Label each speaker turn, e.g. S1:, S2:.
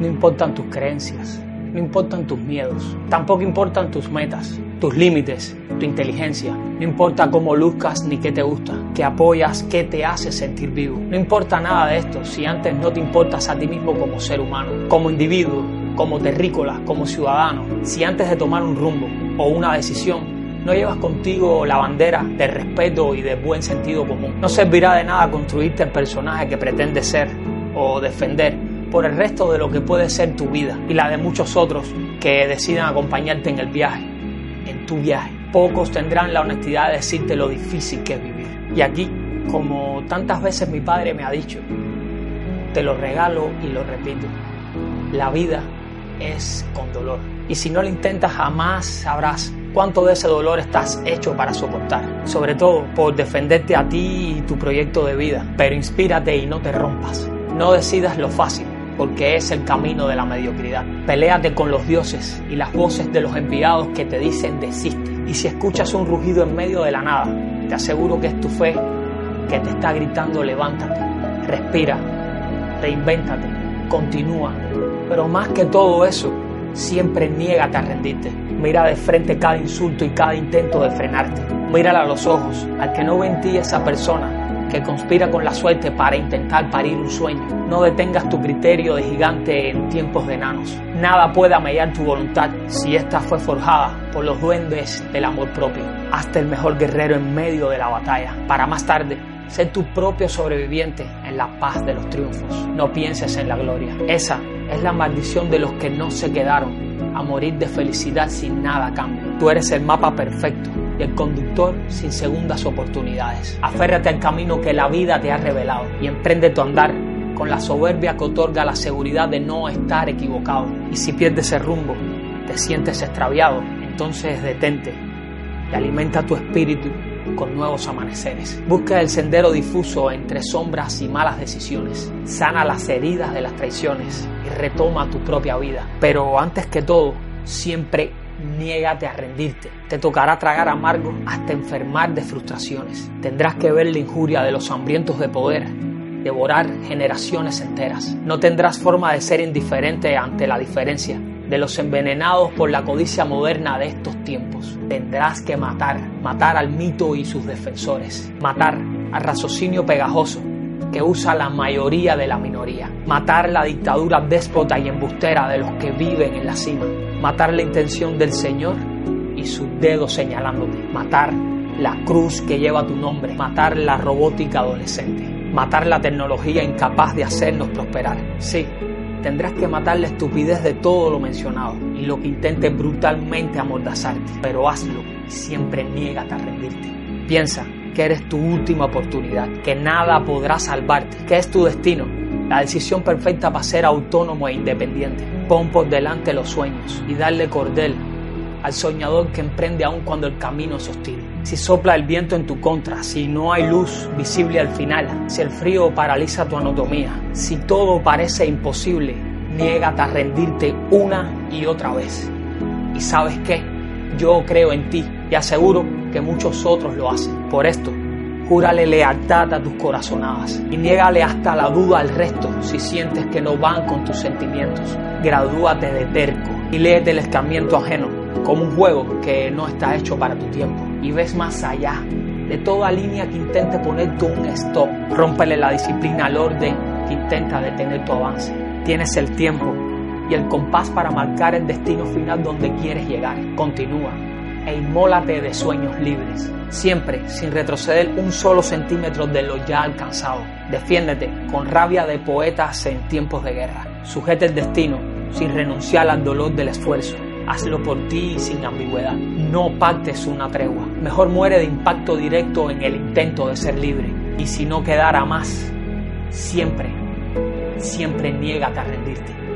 S1: No importan tus creencias, no importan tus miedos, tampoco importan tus metas, tus límites, tu inteligencia. No importa cómo luzcas ni qué te gusta, qué apoyas, qué te hace sentir vivo. No importa nada de esto si antes no te importas a ti mismo como ser humano, como individuo, como terrícola, como ciudadano. Si antes de tomar un rumbo o una decisión no llevas contigo la bandera de respeto y de buen sentido común. No servirá de nada construirte el personaje que pretendes ser o defender por el resto de lo que puede ser tu vida y la de muchos otros que decidan acompañarte en el viaje, en tu viaje. Pocos tendrán la honestidad de decirte lo difícil que es vivir. Y aquí, como tantas veces mi padre me ha dicho, te lo regalo y lo repito, la vida es con dolor. Y si no lo intentas jamás sabrás cuánto de ese dolor estás hecho para soportar. Sobre todo por defenderte a ti y tu proyecto de vida. Pero inspírate y no te rompas. No decidas lo fácil porque es el camino de la mediocridad. Peléate con los dioses y las voces de los enviados que te dicen desiste. Y si escuchas un rugido en medio de la nada, te aseguro que es tu fe que te está gritando levántate, respira, reinvéntate, continúa. Pero más que todo eso, siempre niégate a rendirte. Mira de frente cada insulto y cada intento de frenarte. Mírala a los ojos, al que no ve en ti esa persona que conspira con la suerte para intentar parir un sueño. No detengas tu criterio de gigante en tiempos de enanos. Nada puede amellar tu voluntad si esta fue forjada por los duendes del amor propio. Hazte el mejor guerrero en medio de la batalla, para más tarde ser tu propio sobreviviente en la paz de los triunfos. No pienses en la gloria. Esa es la maldición de los que no se quedaron a morir de felicidad sin nada a cambio. Tú eres el mapa perfecto el conductor sin segundas oportunidades. Aférrate al camino que la vida te ha revelado y emprende tu andar con la soberbia que otorga la seguridad de no estar equivocado. Y si pierdes el rumbo, te sientes extraviado, entonces detente y alimenta tu espíritu con nuevos amaneceres. Busca el sendero difuso entre sombras y malas decisiones. Sana las heridas de las traiciones y retoma tu propia vida. Pero antes que todo, siempre niégate a rendirte. Te tocará tragar amargo hasta enfermar de frustraciones. Tendrás que ver la injuria de los hambrientos de poder, devorar generaciones enteras. No tendrás forma de ser indiferente ante la diferencia de los envenenados por la codicia moderna de estos tiempos. Tendrás que matar, matar al mito y sus defensores, matar al raciocinio pegajoso que usa la mayoría de la minoría, matar la dictadura déspota y embustera de los que viven en la cima, matar la intención del Señor y sus dedos señalándote, matar la cruz que lleva tu nombre, matar la robótica adolescente, matar la tecnología incapaz de hacernos prosperar. Sí, tendrás que matar la estupidez de todo lo mencionado y lo que intente brutalmente amordazarte, pero hazlo y siempre niégate a rendirte. Piensa que eres tu última oportunidad, que nada podrá salvarte, que es tu destino, la decisión perfecta para ser autónomo e independiente. Pon por delante los sueños y darle cordel al soñador que emprende aún cuando el camino es hostil. Si sopla el viento en tu contra, si no hay luz visible al final, si el frío paraliza tu anatomía, si todo parece imposible, niégate a rendirte una y otra vez. ¿Y sabes qué? Yo creo en ti y aseguro que muchos otros lo hacen. Por esto, júrale lealtad a tus corazonadas y niégale hasta la duda al resto si sientes que no van con tus sentimientos. Gradúate de terco y léete el escarmiento ajeno como un juego que no está hecho para tu tiempo y ves más allá de toda línea que intente ponerte un stop. Rómpele la disciplina al orden que intenta detener tu avance. Tienes el tiempo y el compás para marcar el destino final donde quieres llegar. Continúa e inmólate de sueños libres, siempre sin retroceder un solo centímetro de lo ya alcanzado. Defiéndete con rabia de poetas en tiempos de guerra. Sujete el destino sin renunciar al dolor del esfuerzo. Hazlo por ti sin ambigüedad. No pactes una tregua. Mejor muere de impacto directo en el intento de ser libre. Y si no quedara más, siempre, siempre niégate a rendirte.